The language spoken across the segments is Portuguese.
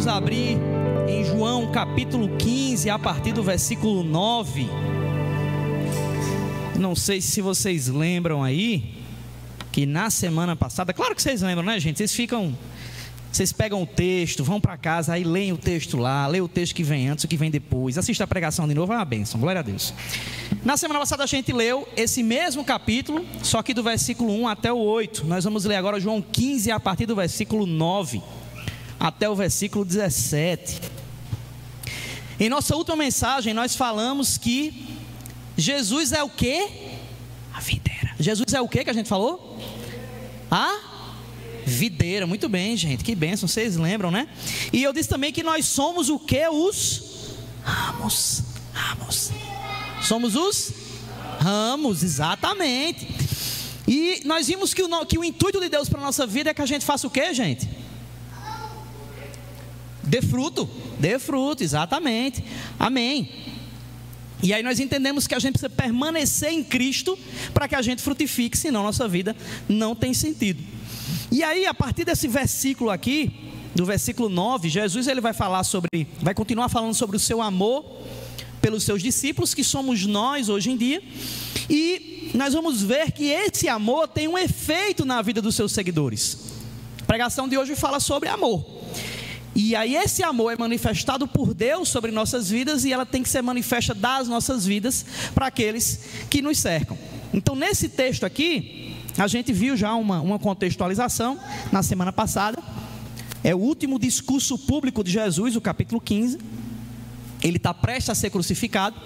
vamos abrir em João capítulo 15, a partir do versículo 9. Não sei se vocês lembram aí, que na semana passada, claro que vocês lembram, né, gente? Vocês ficam vocês pegam o texto, vão para casa, aí leem o texto lá, leem o texto que vem antes, o que vem depois, assista a pregação de novo, é uma bênção, glória a Deus. Na semana passada a gente leu esse mesmo capítulo, só que do versículo 1 até o 8. Nós vamos ler agora João 15 a partir do versículo 9 até o versículo 17. Em nossa última mensagem nós falamos que Jesus é o que? A videira. Jesus é o que que a gente falou? A videira. Muito bem, gente. Que bênção. Vocês lembram, né? E eu disse também que nós somos o que? Os ramos. Ramos. Somos os ramos, exatamente. E nós vimos que o, que o intuito de Deus para a nossa vida é que a gente faça o que, gente? Dê fruto. Dê fruto, exatamente. Amém. E aí nós entendemos que a gente precisa permanecer em Cristo para que a gente frutifique, senão nossa vida não tem sentido. E aí, a partir desse versículo aqui, do versículo 9, Jesus ele vai falar sobre, vai continuar falando sobre o seu amor pelos seus discípulos, que somos nós hoje em dia, e nós vamos ver que esse amor tem um efeito na vida dos seus seguidores. A pregação de hoje fala sobre amor. E aí esse amor é manifestado por Deus sobre nossas vidas e ela tem que ser manifesta das nossas vidas para aqueles que nos cercam. Então nesse texto aqui, a gente viu já uma, uma contextualização na semana passada. É o último discurso público de Jesus, o capítulo 15. Ele está prestes a ser crucificado.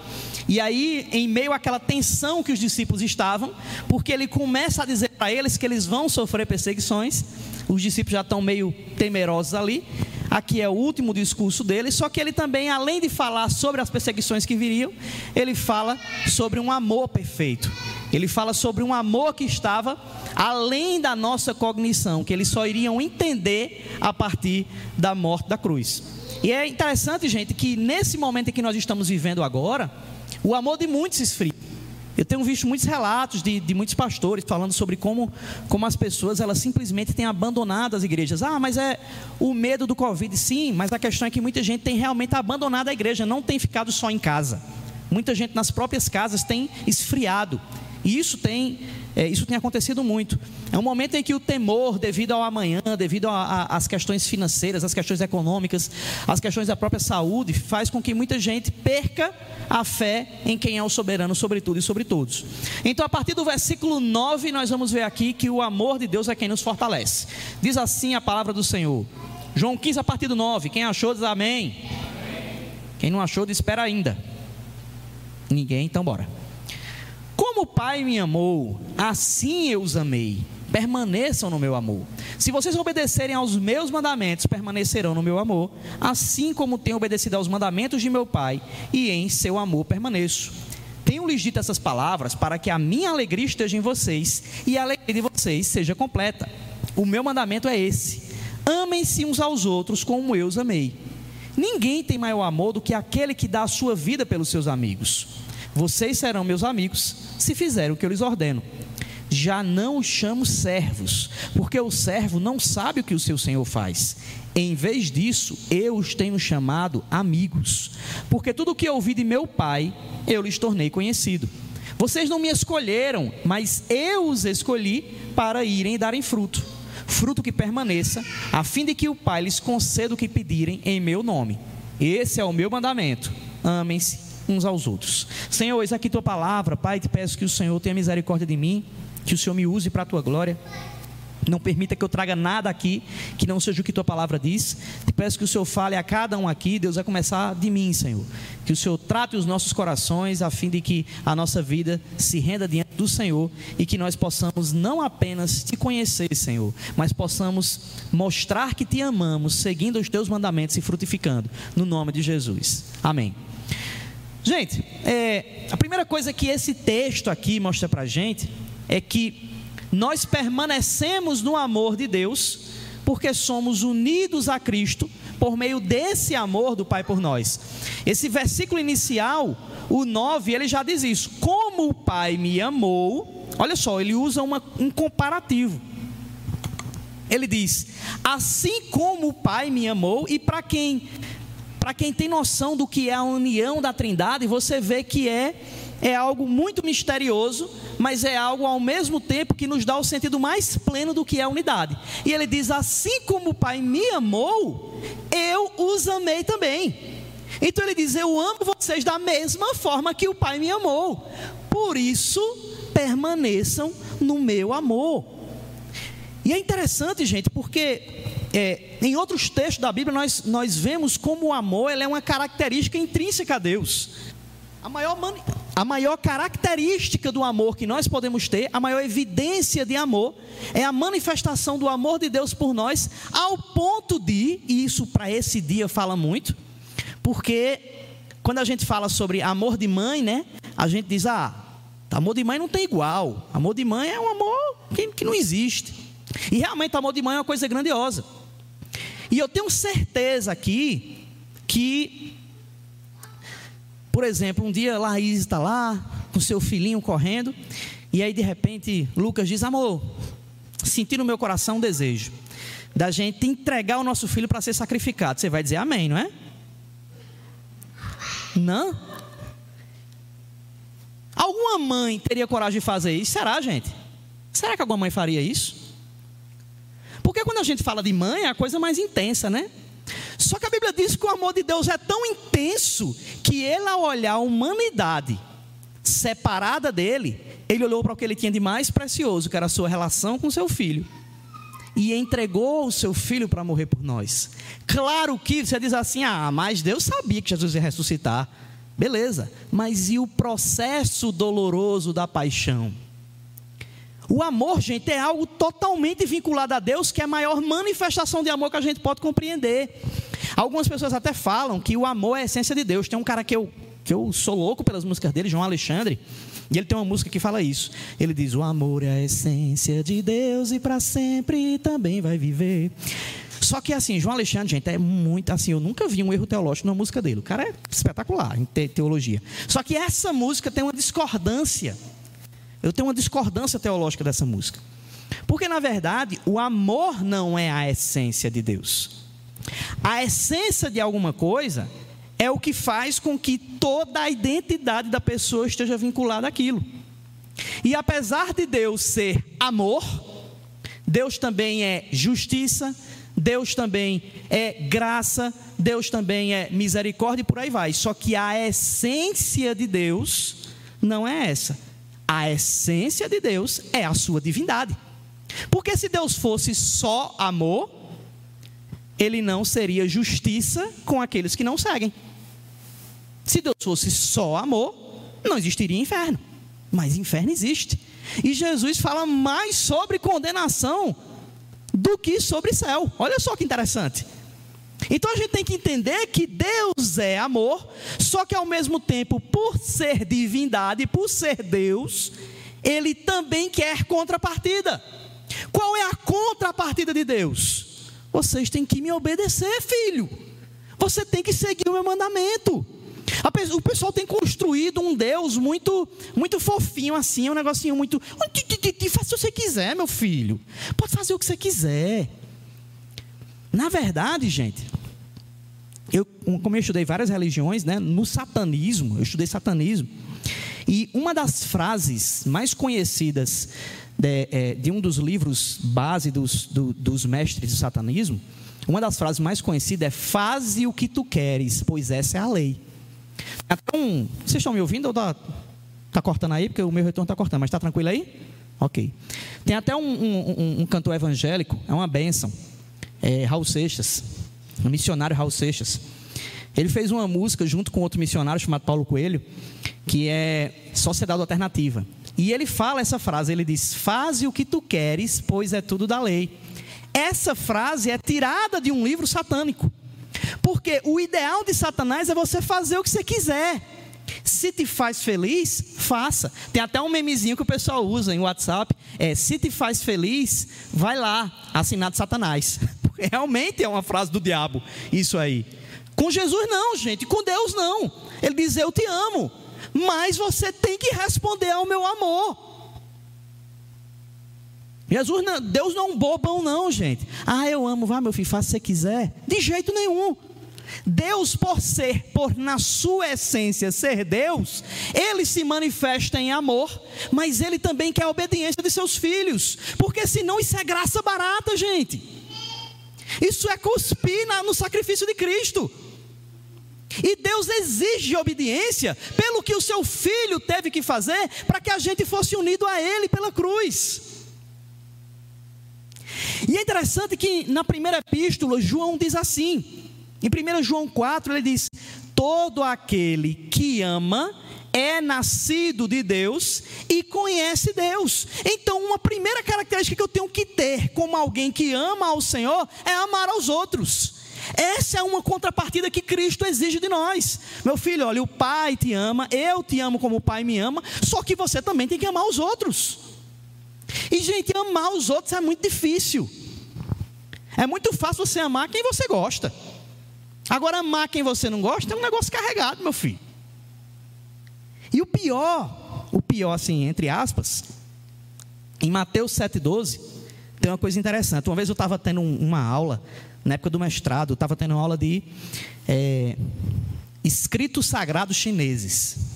E aí, em meio àquela tensão que os discípulos estavam, porque ele começa a dizer para eles que eles vão sofrer perseguições, os discípulos já estão meio temerosos ali. Aqui é o último discurso dele, só que ele também, além de falar sobre as perseguições que viriam, ele fala sobre um amor perfeito. Ele fala sobre um amor que estava além da nossa cognição, que eles só iriam entender a partir da morte da cruz. E é interessante, gente, que nesse momento em que nós estamos vivendo agora, o amor de muitos esfria. Eu tenho visto muitos relatos de, de, muitos pastores falando sobre como, como as pessoas elas simplesmente têm abandonado as igrejas. Ah, mas é o medo do Covid. Sim, mas a questão é que muita gente tem realmente abandonado a igreja, não tem ficado só em casa. Muita gente nas próprias casas tem esfriado, e isso tem, é, isso tem acontecido muito. É um momento em que o temor, devido ao amanhã, devido às questões financeiras, às questões econômicas, às questões da própria saúde, faz com que muita gente perca a fé em quem é o soberano sobre tudo e sobre todos. Então, a partir do versículo 9, nós vamos ver aqui que o amor de Deus é quem nos fortalece. Diz assim a palavra do Senhor. João 15, a partir do 9. Quem achou, diz amém. Quem não achou, diz espera ainda. Ninguém, então bora. Como o Pai me amou, assim eu os amei. Permaneçam no meu amor. Se vocês obedecerem aos meus mandamentos, permanecerão no meu amor, assim como tenho obedecido aos mandamentos de meu Pai, e em seu amor permaneço. Tenho-lhes dito essas palavras para que a minha alegria esteja em vocês e a alegria de vocês seja completa. O meu mandamento é esse: amem-se uns aos outros como eu os amei. Ninguém tem maior amor do que aquele que dá a sua vida pelos seus amigos. Vocês serão meus amigos se fizerem o que eu lhes ordeno. Já não os chamo servos, porque o servo não sabe o que o seu senhor faz. Em vez disso, eu os tenho chamado amigos, porque tudo o que ouvi de meu pai, eu lhes tornei conhecido. Vocês não me escolheram, mas eu os escolhi para irem e darem fruto, fruto que permaneça, a fim de que o Pai lhes conceda o que pedirem em meu nome. Esse é o meu mandamento: amem-se uns aos outros. Senhor, eis aqui tua palavra, Pai, te peço que o Senhor tenha misericórdia de mim, que o Senhor me use para a tua glória. Não permita que eu traga nada aqui que não seja o que tua palavra diz. Te peço que o Senhor fale a cada um aqui. Deus vai começar de mim, Senhor. Que o Senhor trate os nossos corações a fim de que a nossa vida se renda diante do Senhor e que nós possamos não apenas te conhecer, Senhor, mas possamos mostrar que te amamos, seguindo os teus mandamentos e frutificando. No nome de Jesus. Amém. Gente, é, a primeira coisa que esse texto aqui mostra para gente é que nós permanecemos no amor de Deus porque somos unidos a Cristo por meio desse amor do Pai por nós. Esse versículo inicial, o 9, ele já diz isso. Como o Pai me amou, olha só, ele usa uma, um comparativo. Ele diz: Assim como o Pai me amou, e para quem para quem tem noção do que é a união da Trindade, você vê que é é algo muito misterioso, mas é algo ao mesmo tempo que nos dá o sentido mais pleno do que é a unidade. E ele diz: Assim como o Pai me amou, eu os amei também. Então ele diz: Eu amo vocês da mesma forma que o Pai me amou. Por isso, permaneçam no meu amor. E é interessante, gente, porque é, em outros textos da Bíblia nós, nós vemos como o amor é uma característica intrínseca a Deus. A maior, mani a maior característica do amor que nós podemos ter, a maior evidência de amor, é a manifestação do amor de Deus por nós, ao ponto de, e isso para esse dia fala muito, porque quando a gente fala sobre amor de mãe, né, a gente diz, ah, amor de mãe não tem igual, amor de mãe é um amor que, que não existe. E realmente amor de mãe é uma coisa grandiosa. E eu tenho certeza aqui que por exemplo, um dia Laís está lá, com seu filhinho correndo, e aí de repente Lucas diz: Amor, senti no meu coração um desejo da gente entregar o nosso filho para ser sacrificado. Você vai dizer amém, não é? Não? Alguma mãe teria coragem de fazer isso? Será, gente? Será que alguma mãe faria isso? Porque quando a gente fala de mãe, é a coisa mais intensa, né? Só que a Bíblia diz que o amor de Deus é tão intenso que ele, ao olhar a humanidade separada dele, ele olhou para o que ele tinha de mais precioso, que era a sua relação com seu filho, e entregou o seu filho para morrer por nós. Claro que você diz assim: ah, mas Deus sabia que Jesus ia ressuscitar. Beleza, mas e o processo doloroso da paixão? O amor, gente, é algo totalmente vinculado a Deus, que é a maior manifestação de amor que a gente pode compreender. Algumas pessoas até falam que o amor é a essência de Deus. Tem um cara que eu, que eu sou louco pelas músicas dele, João Alexandre, e ele tem uma música que fala isso. Ele diz: O amor é a essência de Deus e para sempre também vai viver. Só que assim, João Alexandre, gente, é muito assim, eu nunca vi um erro teológico na música dele. O cara é espetacular em teologia. Só que essa música tem uma discordância eu tenho uma discordância teológica dessa música. Porque, na verdade, o amor não é a essência de Deus. A essência de alguma coisa é o que faz com que toda a identidade da pessoa esteja vinculada àquilo. E apesar de Deus ser amor, Deus também é justiça, Deus também é graça, Deus também é misericórdia e por aí vai. Só que a essência de Deus não é essa. A essência de Deus é a sua divindade. Porque se Deus fosse só amor, ele não seria justiça com aqueles que não seguem. Se Deus fosse só amor, não existiria inferno. Mas inferno existe. E Jesus fala mais sobre condenação do que sobre céu. Olha só que interessante. Então a gente tem que entender que Deus é amor, só que ao mesmo tempo, por ser divindade, por ser Deus, ele também quer contrapartida. Qual é a contrapartida de Deus? Vocês têm que me obedecer, filho. Você tem que seguir o meu mandamento. O pessoal tem construído um Deus muito, muito fofinho assim, um negocinho muito. Faça o que você quiser, meu filho. Pode fazer o que você quiser. Na verdade, gente, eu, como eu estudei várias religiões, né, no satanismo, eu estudei satanismo, e uma das frases mais conhecidas de, é, de um dos livros base dos, do, dos mestres do satanismo, uma das frases mais conhecidas é: Faze o que tu queres, pois essa é a lei. Então, vocês estão me ouvindo ou está tá cortando aí? Porque o meu retorno está cortando, mas está tranquilo aí? Ok. Tem até um, um, um, um cantor evangélico, é uma bênção é, Raul Seixas, o missionário Raul Seixas. Ele fez uma música junto com outro missionário chamado Paulo Coelho, que é Sociedade Alternativa. E ele fala essa frase, ele diz: "Faze o que tu queres, pois é tudo da lei". Essa frase é tirada de um livro satânico. Porque o ideal de Satanás é você fazer o que você quiser. Se te faz feliz, faça. Tem até um memezinho que o pessoal usa em WhatsApp. É, se te faz feliz, vai lá, assinado Satanás. Realmente é uma frase do diabo, isso aí. Com Jesus não, gente, com Deus não. Ele diz: Eu te amo, mas você tem que responder ao meu amor. Jesus, não, Deus não é um bobão, não, gente. Ah, eu amo, vá, meu filho, faça o que você quiser. De jeito nenhum. Deus, por ser, por na sua essência ser Deus, ele se manifesta em amor, mas ele também quer a obediência de seus filhos, porque senão isso é graça barata, gente. Isso é cuspir no sacrifício de Cristo. E Deus exige obediência pelo que o seu filho teve que fazer para que a gente fosse unido a ele pela cruz. E é interessante que na primeira epístola, João diz assim: em 1 João 4, ele diz: Todo aquele que ama é nascido de Deus e conhece Deus. Então, uma primeira característica que eu tenho que ter como alguém que ama ao Senhor é amar aos outros. Essa é uma contrapartida que Cristo exige de nós. Meu filho, olha, o Pai te ama, eu te amo como o Pai me ama, só que você também tem que amar os outros. E, gente, amar os outros é muito difícil. É muito fácil você amar quem você gosta. Agora, amar quem você não gosta é um negócio carregado, meu filho. E o pior, o pior, assim, entre aspas, em Mateus 7,12, tem uma coisa interessante. Uma vez eu estava tendo uma aula, na época do mestrado, eu estava tendo uma aula de é, escritos sagrados chineses.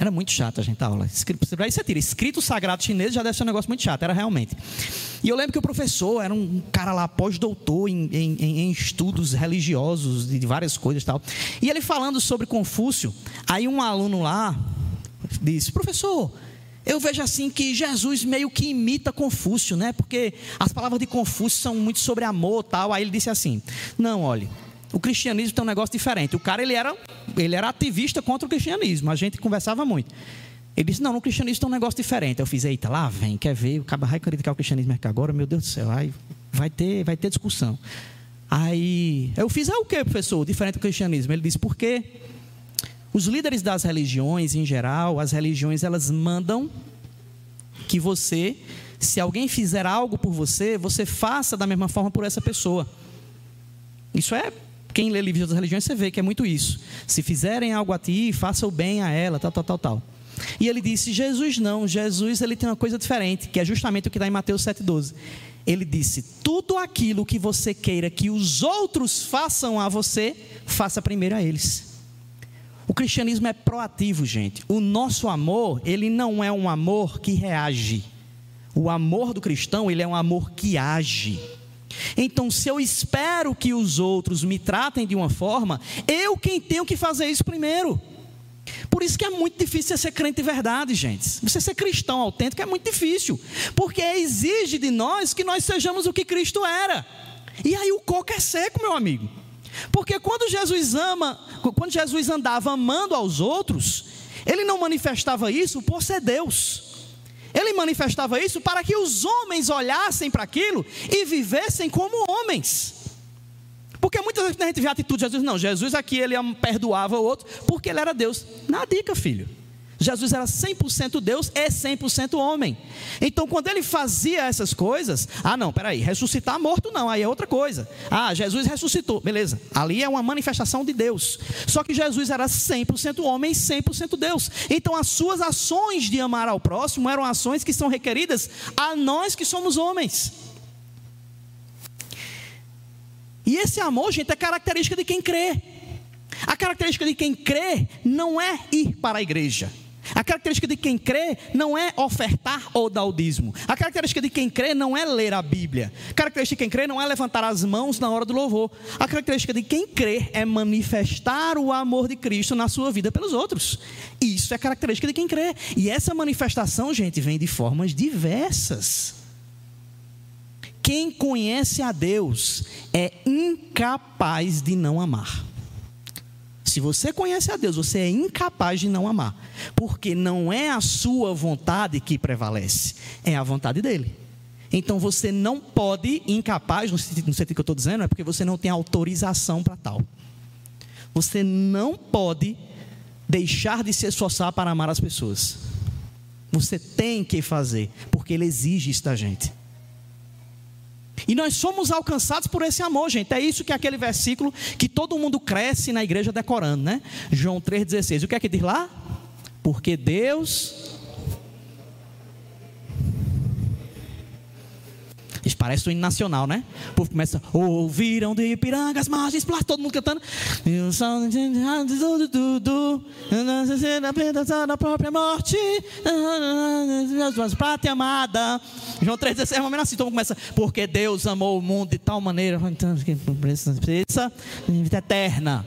Era muito chato a gente a aula. Aí você tira, escrito sagrado chinês já deve ser um negócio muito chato, era realmente. E eu lembro que o professor era um cara lá, pós-doutor em, em, em, estudos religiosos, de várias coisas e tal. E ele falando sobre Confúcio, aí um aluno lá disse, professor, eu vejo assim que Jesus meio que imita Confúcio, né? Porque as palavras de Confúcio são muito sobre amor tal. Aí ele disse assim: Não, olhe, o cristianismo tem um negócio diferente. O cara ele era, ele era ativista contra o cristianismo. A gente conversava muito. Ele disse: Não, no cristianismo tem um negócio diferente. Eu fiz: Eita, lá vem, quer ver? O cara vai criticar o cristianismo aqui agora, meu Deus do céu, aí vai ter, vai ter discussão. Aí eu fiz: É o que, professor? Diferente do cristianismo. Ele disse: Porque os líderes das religiões, em geral, as religiões, elas mandam que você, se alguém fizer algo por você, você faça da mesma forma por essa pessoa. Isso é quem lê livros das religiões, você vê que é muito isso. Se fizerem algo a ti, faça o bem a ela, tal, tal, tal, tal. E ele disse: Jesus não, Jesus ele tem uma coisa diferente, que é justamente o que está em Mateus 7,12. Ele disse: Tudo aquilo que você queira que os outros façam a você, faça primeiro a eles. O cristianismo é proativo, gente. O nosso amor, ele não é um amor que reage. O amor do cristão, ele é um amor que age. Então, se eu espero que os outros me tratem de uma forma, eu quem tenho que fazer isso primeiro. Por isso que é muito difícil ser crente de verdade, gente. Você ser cristão autêntico é muito difícil, porque exige de nós que nós sejamos o que Cristo era. E aí o coco é seco, meu amigo. Porque quando Jesus ama, quando Jesus andava amando aos outros, ele não manifestava isso por ser Deus. Ele manifestava isso para que os homens olhassem para aquilo e vivessem como homens. Porque muitas vezes a gente vê a atitude de Jesus, não, Jesus aqui ele perdoava o outro porque ele era Deus. Na dica, filho. Jesus era 100% Deus e 100% homem. Então, quando ele fazia essas coisas, ah, não, peraí, ressuscitar morto não, aí é outra coisa. Ah, Jesus ressuscitou, beleza. Ali é uma manifestação de Deus. Só que Jesus era 100% homem e 100% Deus. Então, as suas ações de amar ao próximo eram ações que são requeridas a nós que somos homens. E esse amor, gente, é característica de quem crê. A característica de quem crê não é ir para a igreja. A característica de quem crê não é ofertar ou dar o dízimo. A característica de quem crê não é ler a Bíblia. A característica de quem crê não é levantar as mãos na hora do louvor. A característica de quem crê é manifestar o amor de Cristo na sua vida pelos outros. Isso é característica de quem crê. E essa manifestação, gente, vem de formas diversas. Quem conhece a Deus é incapaz de não amar. Se você conhece a Deus, você é incapaz de não amar, porque não é a sua vontade que prevalece, é a vontade dele. Então você não pode, incapaz, no sentido, que eu estou dizendo, é porque você não tem autorização para tal. Você não pode deixar de se esforçar para amar as pessoas. Você tem que fazer, porque ele exige isso da gente. E nós somos alcançados por esse amor, gente. É isso que é aquele versículo que todo mundo cresce na igreja decorando, né? João 3,16. O que é que diz lá? Porque Deus. Isso parece um hino nacional, né? O povo começa, ouviram de Ipiranga as margens, plá, todo mundo cantando. da própria morte, prata amada. João 3,16 é uma assim, todo mundo começa, porque Deus amou o mundo de tal maneira, então, vida eterna.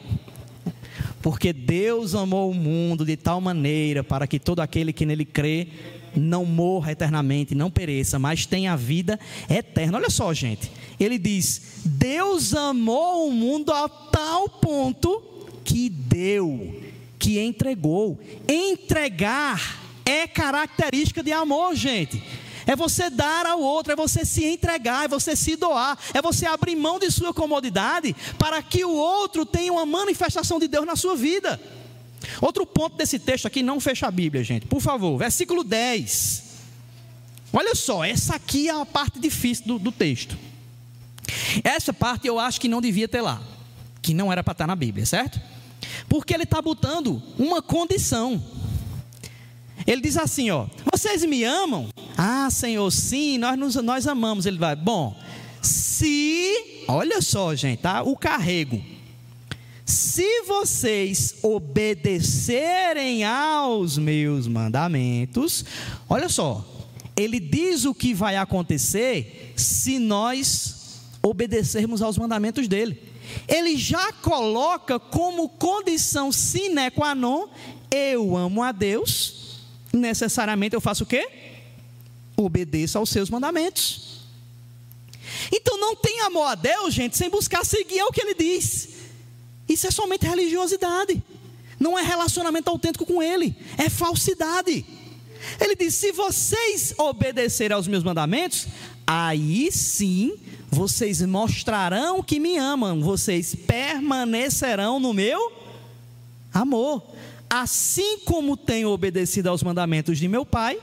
Porque Deus amou o mundo de tal maneira para que todo aquele que nele crê não morra eternamente, não pereça, mas tenha vida eterna. Olha só, gente. Ele diz: Deus amou o mundo a tal ponto que deu, que entregou. Entregar é característica de amor, gente. É você dar ao outro, é você se entregar, é você se doar, é você abrir mão de sua comodidade para que o outro tenha uma manifestação de Deus na sua vida. Outro ponto desse texto aqui, não fecha a Bíblia, gente, por favor, versículo 10. Olha só, essa aqui é a parte difícil do, do texto. Essa parte eu acho que não devia ter lá, que não era para estar na Bíblia, certo? Porque ele está botando uma condição. Ele diz assim: ó, vocês me amam? Ah, Senhor, sim, nós, nos, nós amamos. Ele vai, bom, se, olha só, gente, tá? O carrego. Se vocês obedecerem aos meus mandamentos, olha só, ele diz o que vai acontecer se nós obedecermos aos mandamentos dele. Ele já coloca como condição sine qua non: eu amo a Deus necessariamente eu faço o quê? Obedeço aos seus mandamentos. Então não tem amor a Deus, gente, sem buscar seguir o que ele diz. Isso é somente religiosidade. Não é relacionamento autêntico com ele, é falsidade. Ele diz: se vocês obedecerem aos meus mandamentos, aí sim vocês mostrarão que me amam, vocês permanecerão no meu amor assim como tenho obedecido aos mandamentos de meu Pai,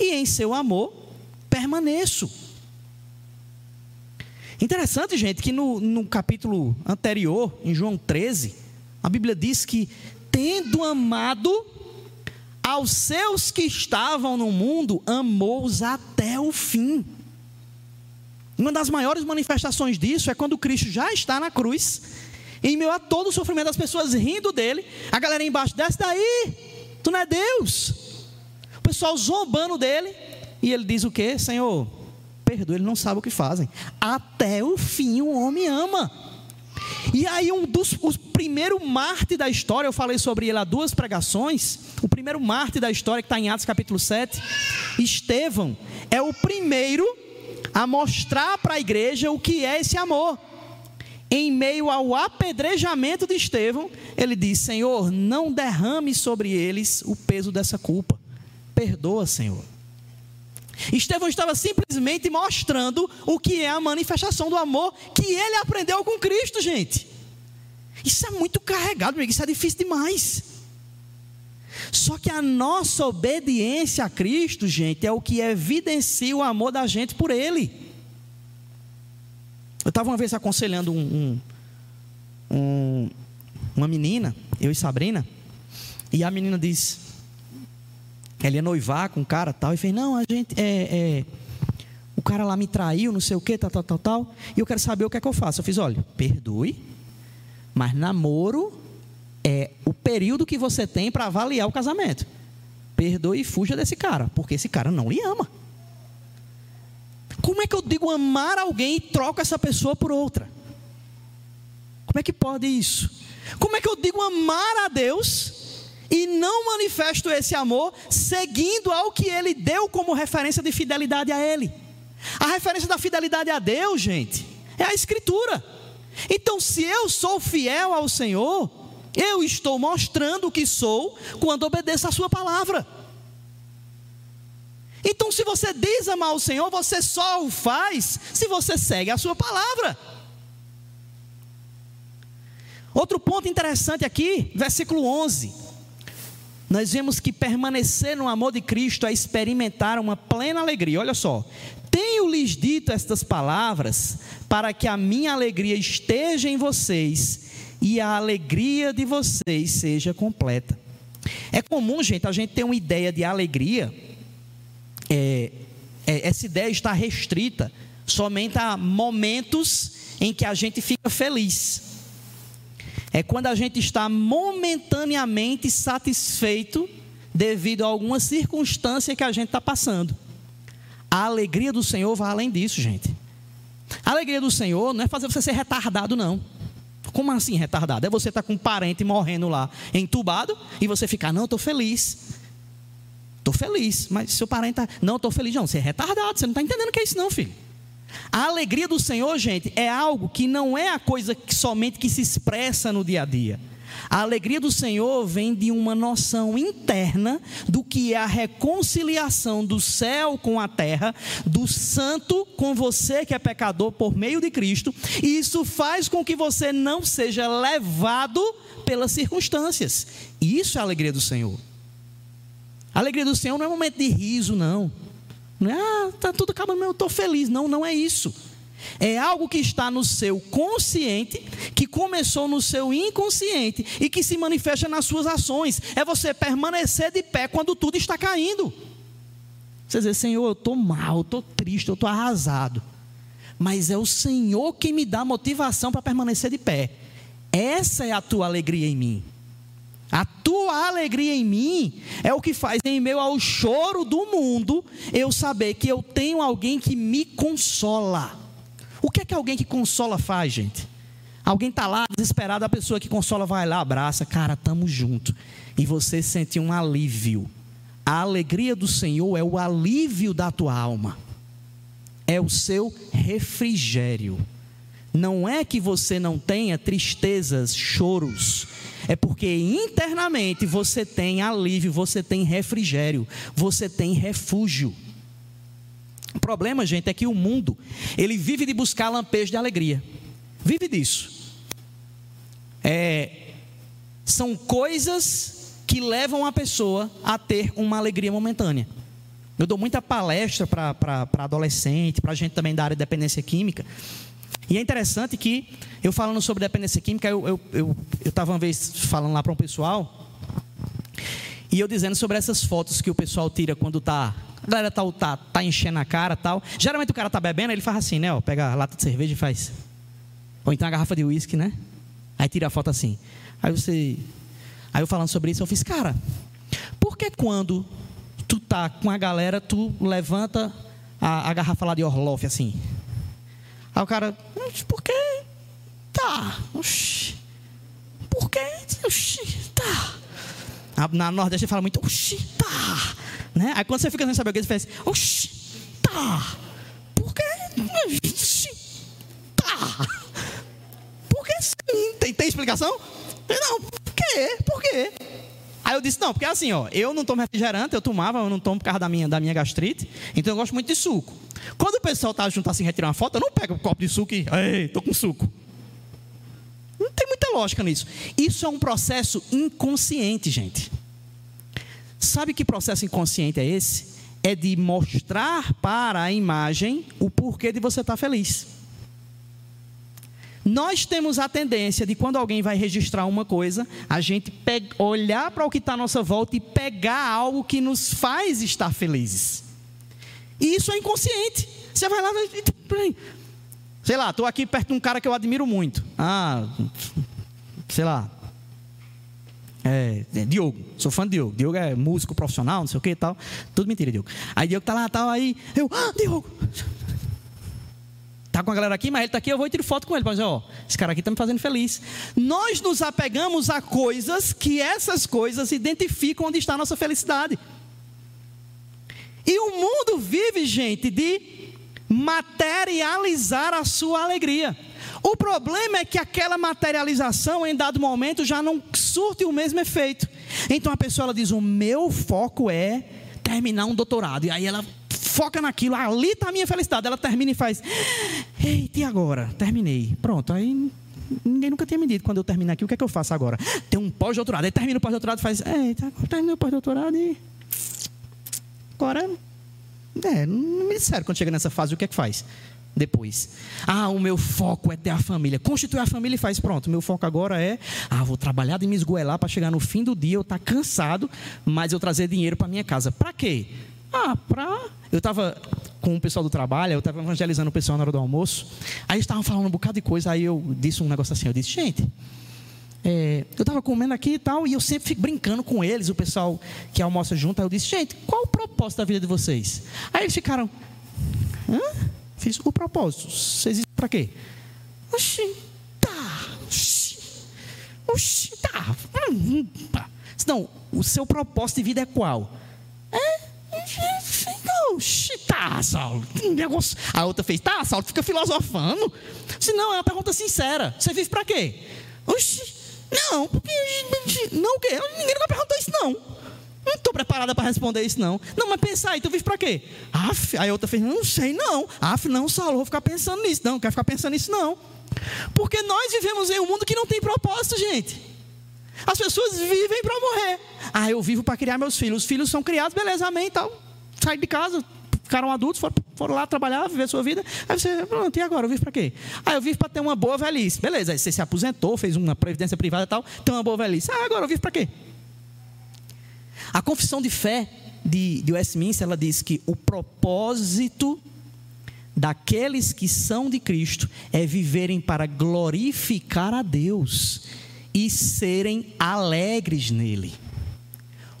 e em seu amor permaneço. Interessante, gente, que no, no capítulo anterior, em João 13, a Bíblia diz que, tendo amado aos seus que estavam no mundo, amou-os até o fim. Uma das maiores manifestações disso é quando Cristo já está na cruz em meio a todo o sofrimento das pessoas rindo dele, a galera embaixo, desce daí, tu não é Deus. O pessoal zombando dele, e ele diz o que? Senhor, perdoa, ele não sabe o que fazem. Até o fim o homem ama. E aí, um dos os primeiro Marte da história, eu falei sobre ele há duas pregações. O primeiro Marte da história, que está em Atos capítulo 7, Estevão, é o primeiro a mostrar para a igreja o que é esse amor em meio ao apedrejamento de Estevão, ele diz: Senhor, não derrame sobre eles o peso dessa culpa. Perdoa, Senhor. Estevão estava simplesmente mostrando o que é a manifestação do amor que ele aprendeu com Cristo, gente. Isso é muito carregado, amigo, isso é difícil demais. Só que a nossa obediência a Cristo, gente, é o que evidencia o amor da gente por Ele. Eu estava uma vez aconselhando um, um, um, uma menina, eu e Sabrina, e a menina disse, ela ia noivar com um cara tal, e fez, não, a gente, é, é, o cara lá me traiu, não sei o que, tal, tal, tal, tal, e eu quero saber o que é que eu faço. Eu fiz, olha, perdoe, mas namoro é o período que você tem para avaliar o casamento. Perdoe e fuja desse cara, porque esse cara não lhe ama. Como é que eu digo amar alguém e troco essa pessoa por outra? Como é que pode isso? Como é que eu digo amar a Deus e não manifesto esse amor seguindo ao que Ele deu como referência de fidelidade a Ele? A referência da fidelidade a Deus, gente, é a Escritura. Então, se eu sou fiel ao Senhor, eu estou mostrando o que sou quando obedeço a Sua palavra. Então, se você diz amar o Senhor, você só o faz se você segue a sua palavra. Outro ponto interessante aqui, versículo 11. Nós vemos que permanecer no amor de Cristo é experimentar uma plena alegria. Olha só. Tenho-lhes dito estas palavras para que a minha alegria esteja em vocês e a alegria de vocês seja completa. É comum, gente, a gente ter uma ideia de alegria é, é, essa ideia está restrita Somente há momentos em que a gente fica feliz. É quando a gente está momentaneamente satisfeito devido a alguma circunstância que a gente está passando. A alegria do Senhor vai além disso, gente. A alegria do Senhor não é fazer você ser retardado, não. Como assim retardado? É você estar tá com um parente morrendo lá, entubado, e você ficar, não, estou feliz. Estou feliz, mas seu parente está, não, estou feliz. Não, você é retardado, você não está entendendo o que é isso, não, filho. A alegria do Senhor, gente, é algo que não é a coisa que somente que se expressa no dia a dia. A alegria do Senhor vem de uma noção interna do que é a reconciliação do céu com a terra, do santo com você que é pecador por meio de Cristo, e isso faz com que você não seja levado pelas circunstâncias. Isso é a alegria do Senhor. A alegria do Senhor não é um momento de riso, não. Não é, ah, tá tudo acabando, eu estou feliz. Não, não é isso. É algo que está no seu consciente, que começou no seu inconsciente e que se manifesta nas suas ações. É você permanecer de pé quando tudo está caindo. Você dizer, Senhor, eu estou mal, eu estou triste, eu estou arrasado. Mas é o Senhor que me dá motivação para permanecer de pé. Essa é a tua alegria em mim. A tua alegria em mim é o que faz, em meio ao choro do mundo, eu saber que eu tenho alguém que me consola. O que é que alguém que consola faz, gente? Alguém está lá desesperado, a pessoa que consola vai lá, abraça, cara, estamos junto. E você sente um alívio. A alegria do Senhor é o alívio da tua alma, é o seu refrigério. Não é que você não tenha tristezas, choros, é porque internamente você tem alívio, você tem refrigério, você tem refúgio. O problema, gente, é que o mundo, ele vive de buscar lampejos de alegria. Vive disso. É, são coisas que levam a pessoa a ter uma alegria momentânea. Eu dou muita palestra para adolescente, para gente também da área de dependência química. E é interessante que, eu falando sobre dependência química, eu estava eu, eu, eu uma vez falando lá para um pessoal, e eu dizendo sobre essas fotos que o pessoal tira quando está a galera tá, tá, tá enchendo a cara tal. Geralmente o cara tá bebendo, ele faz assim, né? Ó, pega a lata de cerveja e faz. Ou então a garrafa de uísque, né? Aí tira a foto assim. Aí você. Aí eu falando sobre isso, eu fiz, cara, por que quando tu tá com a galera, tu levanta a, a garrafa lá de Orloff assim? Aí o cara, por que? Tá. Oxi. Por que? Oxi, tá. Na Nordeste fala muito, oxi, tá. Né? Aí quando você fica sem saber o que ele faz, oxi, tá. Por que? Oxi, tá. Por que sim? Tem, tem explicação? Não, por quê? Por quê? Aí eu disse, não, porque assim, ó, eu não tomo refrigerante, eu tomava, eu não tomo por causa da minha, da minha gastrite, então eu gosto muito de suco. Quando o pessoal tá junto assim, retirar uma foto, eu não pego um copo de suco e, ei, tô com suco. Não tem muita lógica nisso. Isso é um processo inconsciente, gente. Sabe que processo inconsciente é esse? É de mostrar para a imagem o porquê de você estar feliz. Nós temos a tendência de quando alguém vai registrar uma coisa, a gente olhar para o que está à nossa volta e pegar algo que nos faz estar felizes. E isso é inconsciente. Você vai lá, sei lá, estou aqui perto de um cara que eu admiro muito. Ah, sei lá, é, é, Diogo, sou fã de Diogo. Diogo é músico profissional, não sei o que e tal. Tudo mentira, Diogo. Aí Diogo tá lá, tal, aí eu, ah, Diogo. Tá com a galera aqui, mas ele tá aqui, eu vou tirar foto com ele. Dizer, ó, esse cara aqui tá me fazendo feliz. Nós nos apegamos a coisas que essas coisas identificam onde está a nossa felicidade. E o mundo vive, gente, de materializar a sua alegria. O problema é que aquela materialização, em dado momento, já não surte o mesmo efeito. Então a pessoa ela diz: O meu foco é terminar um doutorado. E aí ela foca naquilo, ali está a minha felicidade. Ela termina e faz: Eita, e agora? Terminei. Pronto, aí ninguém nunca tinha me dito quando eu terminar aqui, o que é que eu faço agora? Tem um pós-doutorado. Aí termina o pós-doutorado e faz: Eita, terminei o pós-doutorado e. Agora. É, não me disseram quando chega nessa fase o que é que faz depois. Ah, o meu foco é ter a família. Constituir a família e faz pronto. Meu foco agora é, ah, vou trabalhar de me esgoelar para chegar no fim do dia, eu estar tá cansado, mas eu trazer dinheiro para minha casa. Para quê? Ah, para eu estava com o pessoal do trabalho, eu estava evangelizando o pessoal na hora do almoço. Aí estavam falando um bocado de coisa, aí eu disse um negócio assim, eu disse, gente, é, eu estava comendo aqui e tal, e eu sempre fico brincando com eles, o pessoal que almoça junto. Aí eu disse, gente, qual o propósito da vida de vocês? Aí eles ficaram, hã? Fiz o propósito. Vocês existem para quê? Oxi, tá. Oxi, oxi, tá. Não, o seu propósito de vida é qual? É? Oxi, tá, Saulo. Negócio. A outra fez, tá, Saulo, fica filosofando. Se não, é uma pergunta sincera. Você vive para quê? Oxi, não, porque. Não? Ninguém nunca perguntou isso, não. Não estou preparada para responder isso, não. Não, mas pensar aí, tu vive para quê? Af, aí a outra fez, não sei, não. Af, não, Saulo, vou ficar pensando nisso. Não, não quero ficar pensando nisso, não. Porque nós vivemos em um mundo que não tem propósito, gente. As pessoas vivem para morrer. Ah, eu vivo para criar meus filhos. Os filhos são criados, beleza, amém, tal. Sai de casa, ficaram adultos, foram, foram, lá trabalhar, viver sua vida. Aí você, pronto, e agora? Eu vivo para quê? Ah, eu vivo para ter uma boa velhice. Beleza, aí você se aposentou, fez uma previdência privada e tal, tem uma boa velhice. Ah, agora eu vivo para quê? A confissão de fé de, de Westminster, ela diz que o propósito daqueles que são de Cristo é viverem para glorificar a Deus e serem alegres nele.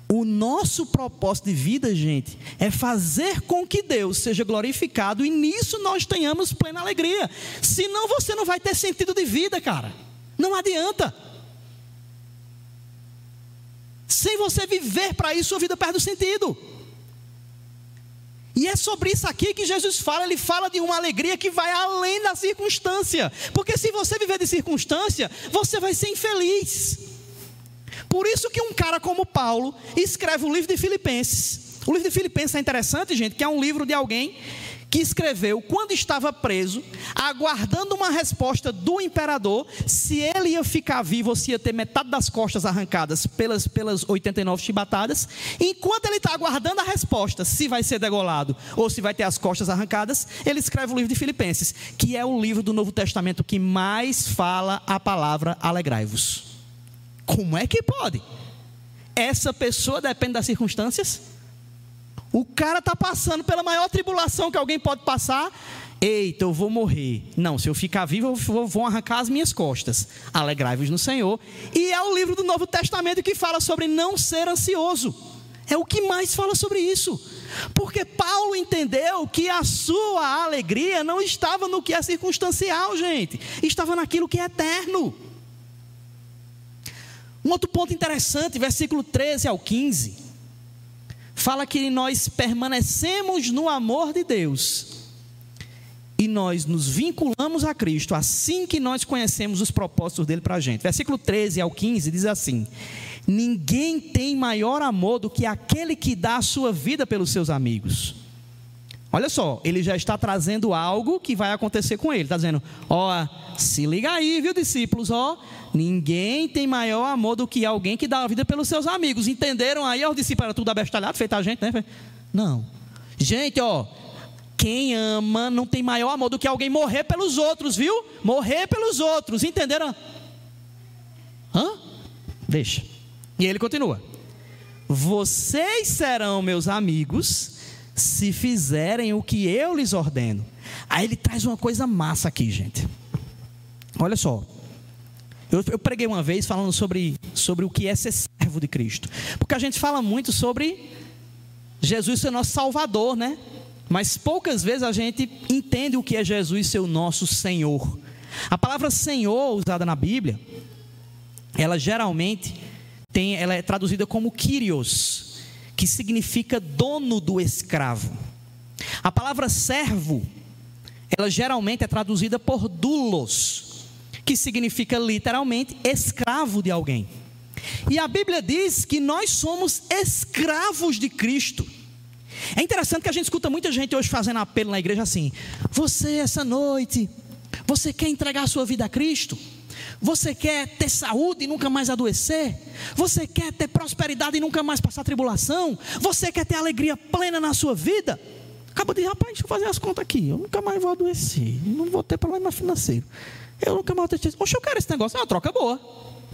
O nosso propósito de vida, gente, é fazer com que Deus seja glorificado e nisso nós tenhamos plena alegria. Senão você não vai ter sentido de vida, cara. Não adianta. Sem você viver para isso, sua vida perde o sentido. E é sobre isso aqui que Jesus fala, ele fala de uma alegria que vai além da circunstância. Porque se você viver de circunstância, você vai ser infeliz. Por isso que um cara como Paulo escreve o livro de Filipenses. O livro de Filipenses é interessante, gente, que é um livro de alguém que escreveu quando estava preso, aguardando uma resposta do imperador, se ele ia ficar vivo ou se ia ter metade das costas arrancadas pelas, pelas 89 chibatadas. Enquanto ele está aguardando a resposta, se vai ser degolado ou se vai ter as costas arrancadas, ele escreve o livro de Filipenses, que é o livro do Novo Testamento que mais fala a palavra alegrai-vos. Como é que pode? Essa pessoa depende das circunstâncias? O cara está passando pela maior tribulação que alguém pode passar. Eita, eu vou morrer. Não, se eu ficar vivo, eu vou, arrancar as minhas costas. Alegrai-vos no Senhor. E é o livro do Novo Testamento que fala sobre não ser ansioso. É o que mais fala sobre isso. Porque Paulo entendeu que a sua alegria não estava no que é circunstancial, gente. Estava naquilo que é eterno. Um outro ponto interessante, versículo 13 ao 15, fala que nós permanecemos no amor de Deus e nós nos vinculamos a Cristo assim que nós conhecemos os propósitos dele para a gente. Versículo 13 ao 15 diz assim: Ninguém tem maior amor do que aquele que dá a sua vida pelos seus amigos. Olha só, ele já está trazendo algo que vai acontecer com ele. Está dizendo: ó, se liga aí, viu, discípulos? Ó, ninguém tem maior amor do que alguém que dá a vida pelos seus amigos. Entenderam aí? Os discípulos era tudo abestalhado, feito a gente, né? Não. Gente, ó, quem ama não tem maior amor do que alguém morrer pelos outros, viu? Morrer pelos outros, entenderam? Hã? Deixa. E ele continua: Vocês serão meus amigos se fizerem o que eu lhes ordeno. Aí ele traz uma coisa massa aqui, gente. Olha só. Eu, eu, preguei uma vez falando sobre, sobre o que é ser servo de Cristo. Porque a gente fala muito sobre Jesus ser nosso Salvador, né? Mas poucas vezes a gente entende o que é Jesus ser o nosso Senhor. A palavra Senhor usada na Bíblia, ela geralmente tem, ela é traduzida como Kyrios, que significa dono do escravo. A palavra servo, ela geralmente é traduzida por dulos, que significa literalmente escravo de alguém. E a Bíblia diz que nós somos escravos de Cristo. É interessante que a gente escuta muita gente hoje fazendo apelo na igreja assim: você essa noite, você quer entregar a sua vida a Cristo? Você quer ter saúde e nunca mais adoecer? Você quer ter prosperidade e nunca mais passar tribulação? Você quer ter alegria plena na sua vida? Acaba de, rapaz, deixa eu fazer as contas aqui. Eu nunca mais vou adoecer. Não vou ter problema financeiro. Eu nunca mais vou ter. Oxe, eu quero esse negócio. É uma troca boa.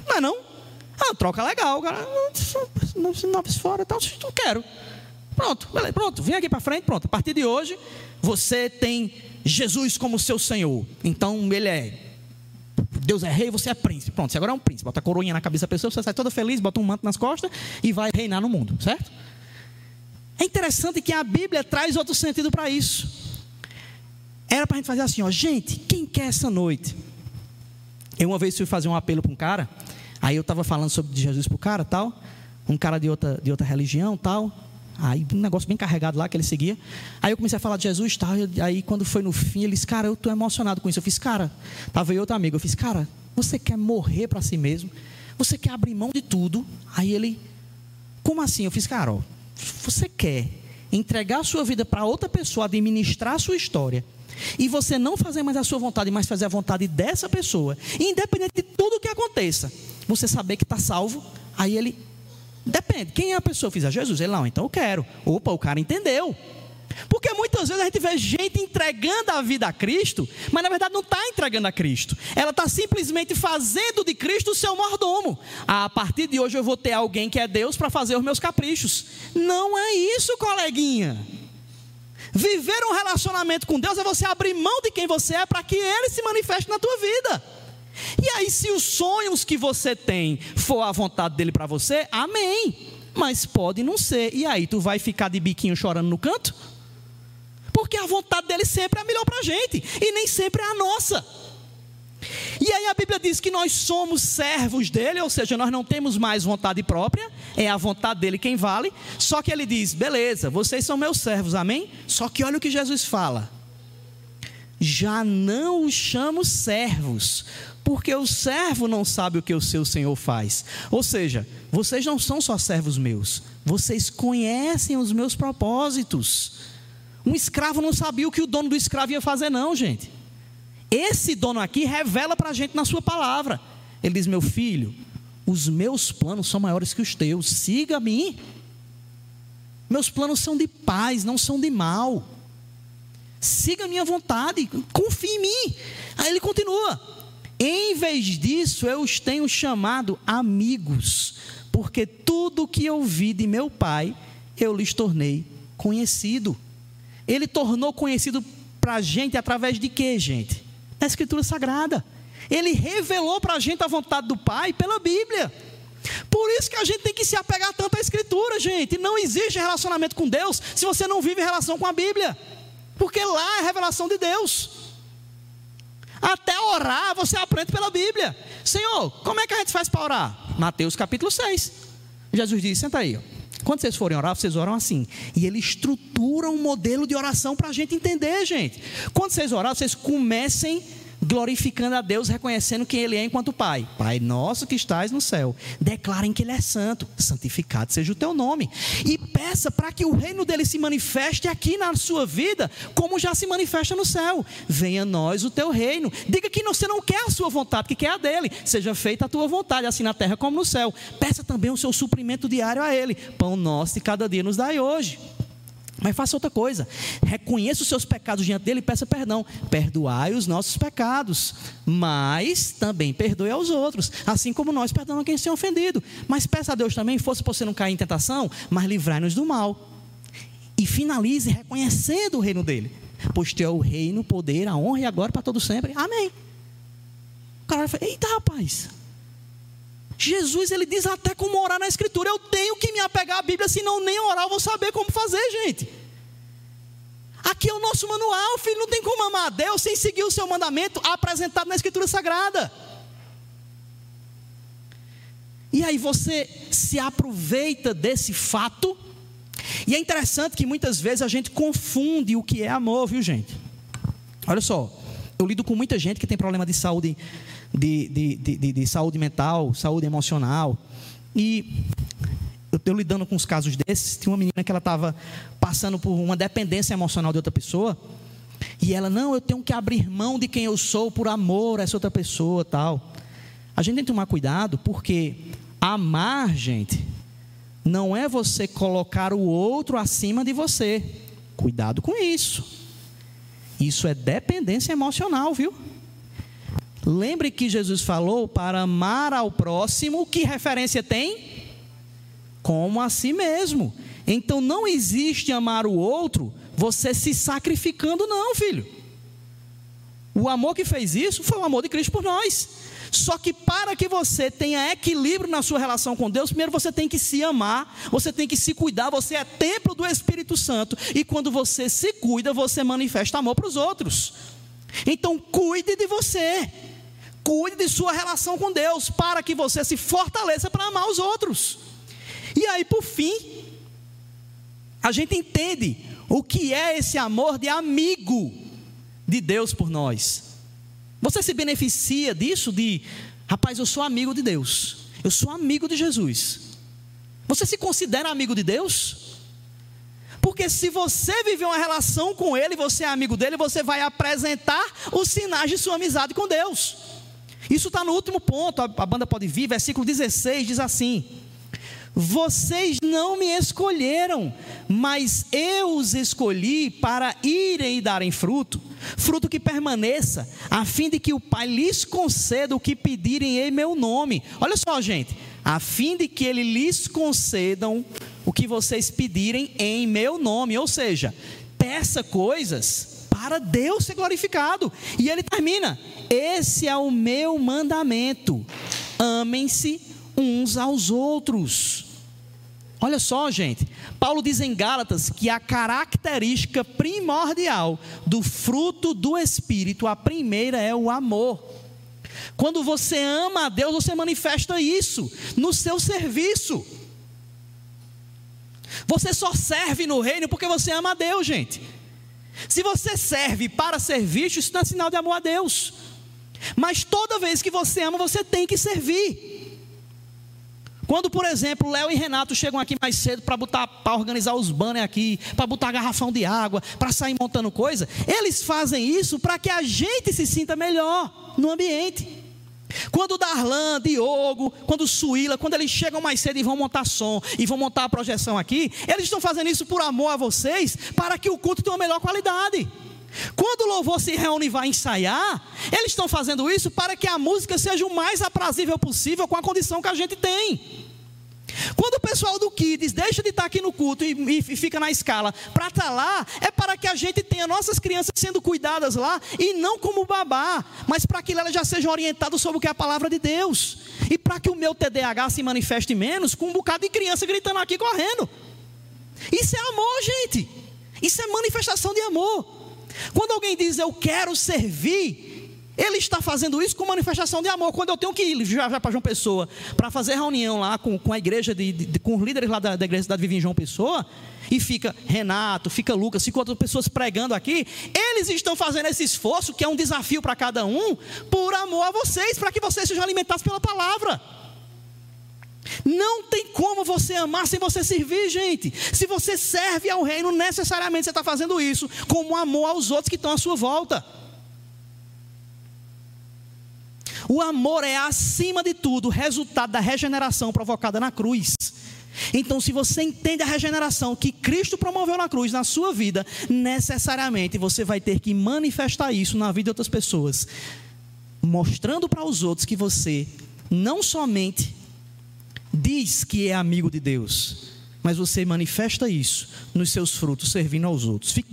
Não é não? É uma troca legal, cara. Não, fora, tal. Eu quero. pronto, beleza, pronto, vem aqui para frente, pronto. A partir de hoje, você tem Jesus como seu Senhor. Então ele é Deus é rei, você é príncipe. Pronto, você agora é um príncipe. Bota a coroinha na cabeça da pessoa, você sai toda feliz, bota um manto nas costas e vai reinar no mundo, certo? É interessante que a Bíblia traz outro sentido para isso. Era para a gente fazer assim, ó, gente, quem quer essa noite? Eu uma vez fui fazer um apelo para um cara, aí eu estava falando sobre Jesus para o cara tal, um cara de outra, de outra religião tal, Aí um negócio bem carregado lá que ele seguia. Aí eu comecei a falar de Jesus, tal. Aí quando foi no fim, ele disse, cara, eu estou emocionado com isso. Eu fiz, cara, tava eu outro amigo. Eu fiz, cara, você quer morrer para si mesmo? Você quer abrir mão de tudo? Aí ele, como assim? Eu fiz, cara, ó, você quer entregar a sua vida para outra pessoa, administrar a sua história, e você não fazer mais a sua vontade, mas fazer a vontade dessa pessoa, independente de tudo o que aconteça, você saber que está salvo, aí ele, Depende. Quem é a pessoa? Fiz a Jesus. Ele não, então eu quero. Opa, o cara entendeu. Porque muitas vezes a gente vê gente entregando a vida a Cristo, mas na verdade não está entregando a Cristo. Ela está simplesmente fazendo de Cristo o seu mordomo. Ah, a partir de hoje eu vou ter alguém que é Deus para fazer os meus caprichos. Não é isso, coleguinha. Viver um relacionamento com Deus é você abrir mão de quem você é para que Ele se manifeste na tua vida. E aí, se os sonhos que você tem for a vontade dele para você, amém. Mas pode não ser. E aí, tu vai ficar de biquinho chorando no canto? Porque a vontade dele sempre é melhor para a gente, e nem sempre é a nossa. E aí a Bíblia diz que nós somos servos dele, ou seja, nós não temos mais vontade própria, é a vontade dele quem vale. Só que ele diz: beleza, vocês são meus servos, amém? Só que olha o que Jesus fala: já não os chamo servos, porque o servo não sabe o que o seu senhor faz. Ou seja, vocês não são só servos meus, vocês conhecem os meus propósitos. Um escravo não sabia o que o dono do escravo ia fazer, não, gente. Esse dono aqui revela para a gente na sua palavra. Ele diz: Meu filho, os meus planos são maiores que os teus, siga-me. Meus planos são de paz, não são de mal. Siga a minha vontade, confie em mim. Aí ele continua: em vez disso, eu os tenho chamado amigos, porque tudo que eu vi de meu pai, eu lhes tornei conhecido. Ele tornou conhecido para a gente através de quê, gente? Da Escritura Sagrada. Ele revelou para a gente a vontade do Pai pela Bíblia. Por isso que a gente tem que se apegar tanto à Escritura, gente. Não existe relacionamento com Deus se você não vive relação com a Bíblia. Porque lá é a revelação de Deus. Até orar você aprende pela Bíblia. Senhor, como é que a gente faz para orar? Mateus capítulo 6. Jesus diz: senta aí. Quando vocês forem orar, vocês oram assim. E ele estrutura um modelo de oração para a gente entender, gente. Quando vocês orar, vocês comecem glorificando a Deus, reconhecendo quem Ele é enquanto Pai. Pai nosso que estás no céu. Declarem que Ele é santo, santificado seja o teu nome. E peça para que o reino dele se manifeste aqui na sua vida, como já se manifesta no céu. Venha a nós o teu reino. Diga que você não quer a sua vontade, que quer a dele. Seja feita a tua vontade, assim na terra como no céu. Peça também o seu suprimento diário a Ele. Pão nosso de cada dia nos dai hoje. Mas faça outra coisa. Reconheça os seus pecados diante dele e peça perdão. Perdoai os nossos pecados, mas também perdoe aos outros, assim como nós perdoamos quem se tem ofendido. Mas peça a Deus também, fosse para você não cair em tentação, mas livrai-nos do mal. E finalize reconhecendo o reino dele. Pois teu é o reino, o poder, a honra e a glória para todo sempre. Amém. O cara vai falar, eita rapaz, Jesus ele diz até como orar na Escritura. Eu tenho que me apegar à Bíblia, senão nem orar eu vou saber como fazer, gente. Aqui é o nosso manual, filho. Não tem como amar a Deus sem seguir o seu mandamento apresentado na Escritura Sagrada. E aí você se aproveita desse fato. E é interessante que muitas vezes a gente confunde o que é amor, viu, gente? Olha só, eu lido com muita gente que tem problema de saúde de, de, de, de saúde mental, saúde emocional. E eu estou lidando com os casos desses. Tinha uma menina que ela estava passando por uma dependência emocional de outra pessoa. E ela, não, eu tenho que abrir mão de quem eu sou por amor a essa outra pessoa tal. A gente tem que tomar cuidado, porque amar, gente, não é você colocar o outro acima de você. Cuidado com isso. Isso é dependência emocional, viu? Lembre que Jesus falou para amar ao próximo, que referência tem? Como a si mesmo. Então não existe amar o outro você se sacrificando, não, filho. O amor que fez isso foi o amor de Cristo por nós. Só que para que você tenha equilíbrio na sua relação com Deus, primeiro você tem que se amar, você tem que se cuidar, você é templo do Espírito Santo, e quando você se cuida, você manifesta amor para os outros. Então, cuide de você, cuide de sua relação com Deus, para que você se fortaleça para amar os outros. E aí, por fim, a gente entende o que é esse amor de amigo de Deus por nós. Você se beneficia disso de, rapaz, eu sou amigo de Deus. Eu sou amigo de Jesus. Você se considera amigo de Deus? Porque se você viver uma relação com Ele, você é amigo dele, você vai apresentar os sinais de sua amizade com Deus. Isso está no último ponto, a, a banda pode vir, versículo 16 diz assim: vocês não me escolheram, mas eu os escolhi para irem e darem fruto, fruto que permaneça, a fim de que o Pai lhes conceda o que pedirem em meu nome. Olha só, gente, a fim de que ele lhes concedam o que vocês pedirem em meu nome, ou seja, peça coisas para Deus ser glorificado. E ele termina: Esse é o meu mandamento. Amem-se uns aos outros. Olha só, gente. Paulo diz em Gálatas que a característica primordial do fruto do Espírito, a primeira é o amor. Quando você ama a Deus, você manifesta isso no seu serviço. Você só serve no reino porque você ama a Deus, gente. Se você serve para ser visto, isso não é sinal de amor a Deus. Mas toda vez que você ama, você tem que servir. Quando, por exemplo, Léo e Renato chegam aqui mais cedo para botar para organizar os banners aqui, para botar garrafão de água, para sair montando coisa, eles fazem isso para que a gente se sinta melhor no ambiente. Quando Darlan, Diogo, quando Suíla, quando eles chegam mais cedo e vão montar som e vão montar a projeção aqui, eles estão fazendo isso por amor a vocês, para que o culto tenha uma melhor qualidade. Quando o louvor se reúne e vai ensaiar, eles estão fazendo isso para que a música seja o mais aprazível possível com a condição que a gente tem. Quando o pessoal do Kids deixa de estar aqui no culto e, e fica na escala para estar tá lá, é para que a gente tenha nossas crianças sendo cuidadas lá e não como babá, mas para que elas já sejam orientadas sobre o que é a palavra de Deus e para que o meu TDAH se manifeste menos com um bocado de criança gritando aqui correndo. Isso é amor, gente. Isso é manifestação de amor. Quando alguém diz eu quero servir, ele está fazendo isso com manifestação de amor. Quando eu tenho que ir já, já para João Pessoa para fazer reunião lá com, com a igreja, de, de, com os líderes lá da, da igreja da Viva em João Pessoa, e fica Renato, fica Lucas, fica outras pessoas pregando aqui, eles estão fazendo esse esforço, que é um desafio para cada um, por amor a vocês, para que vocês sejam alimentados pela palavra. Não tem como você amar sem você servir, gente. Se você serve ao reino, necessariamente você está fazendo isso como amor aos outros que estão à sua volta. O amor é, acima de tudo, resultado da regeneração provocada na cruz. Então, se você entende a regeneração que Cristo promoveu na cruz na sua vida, necessariamente você vai ter que manifestar isso na vida de outras pessoas, mostrando para os outros que você não somente diz que é amigo de Deus, mas você manifesta isso nos seus frutos, servindo aos outros. Fique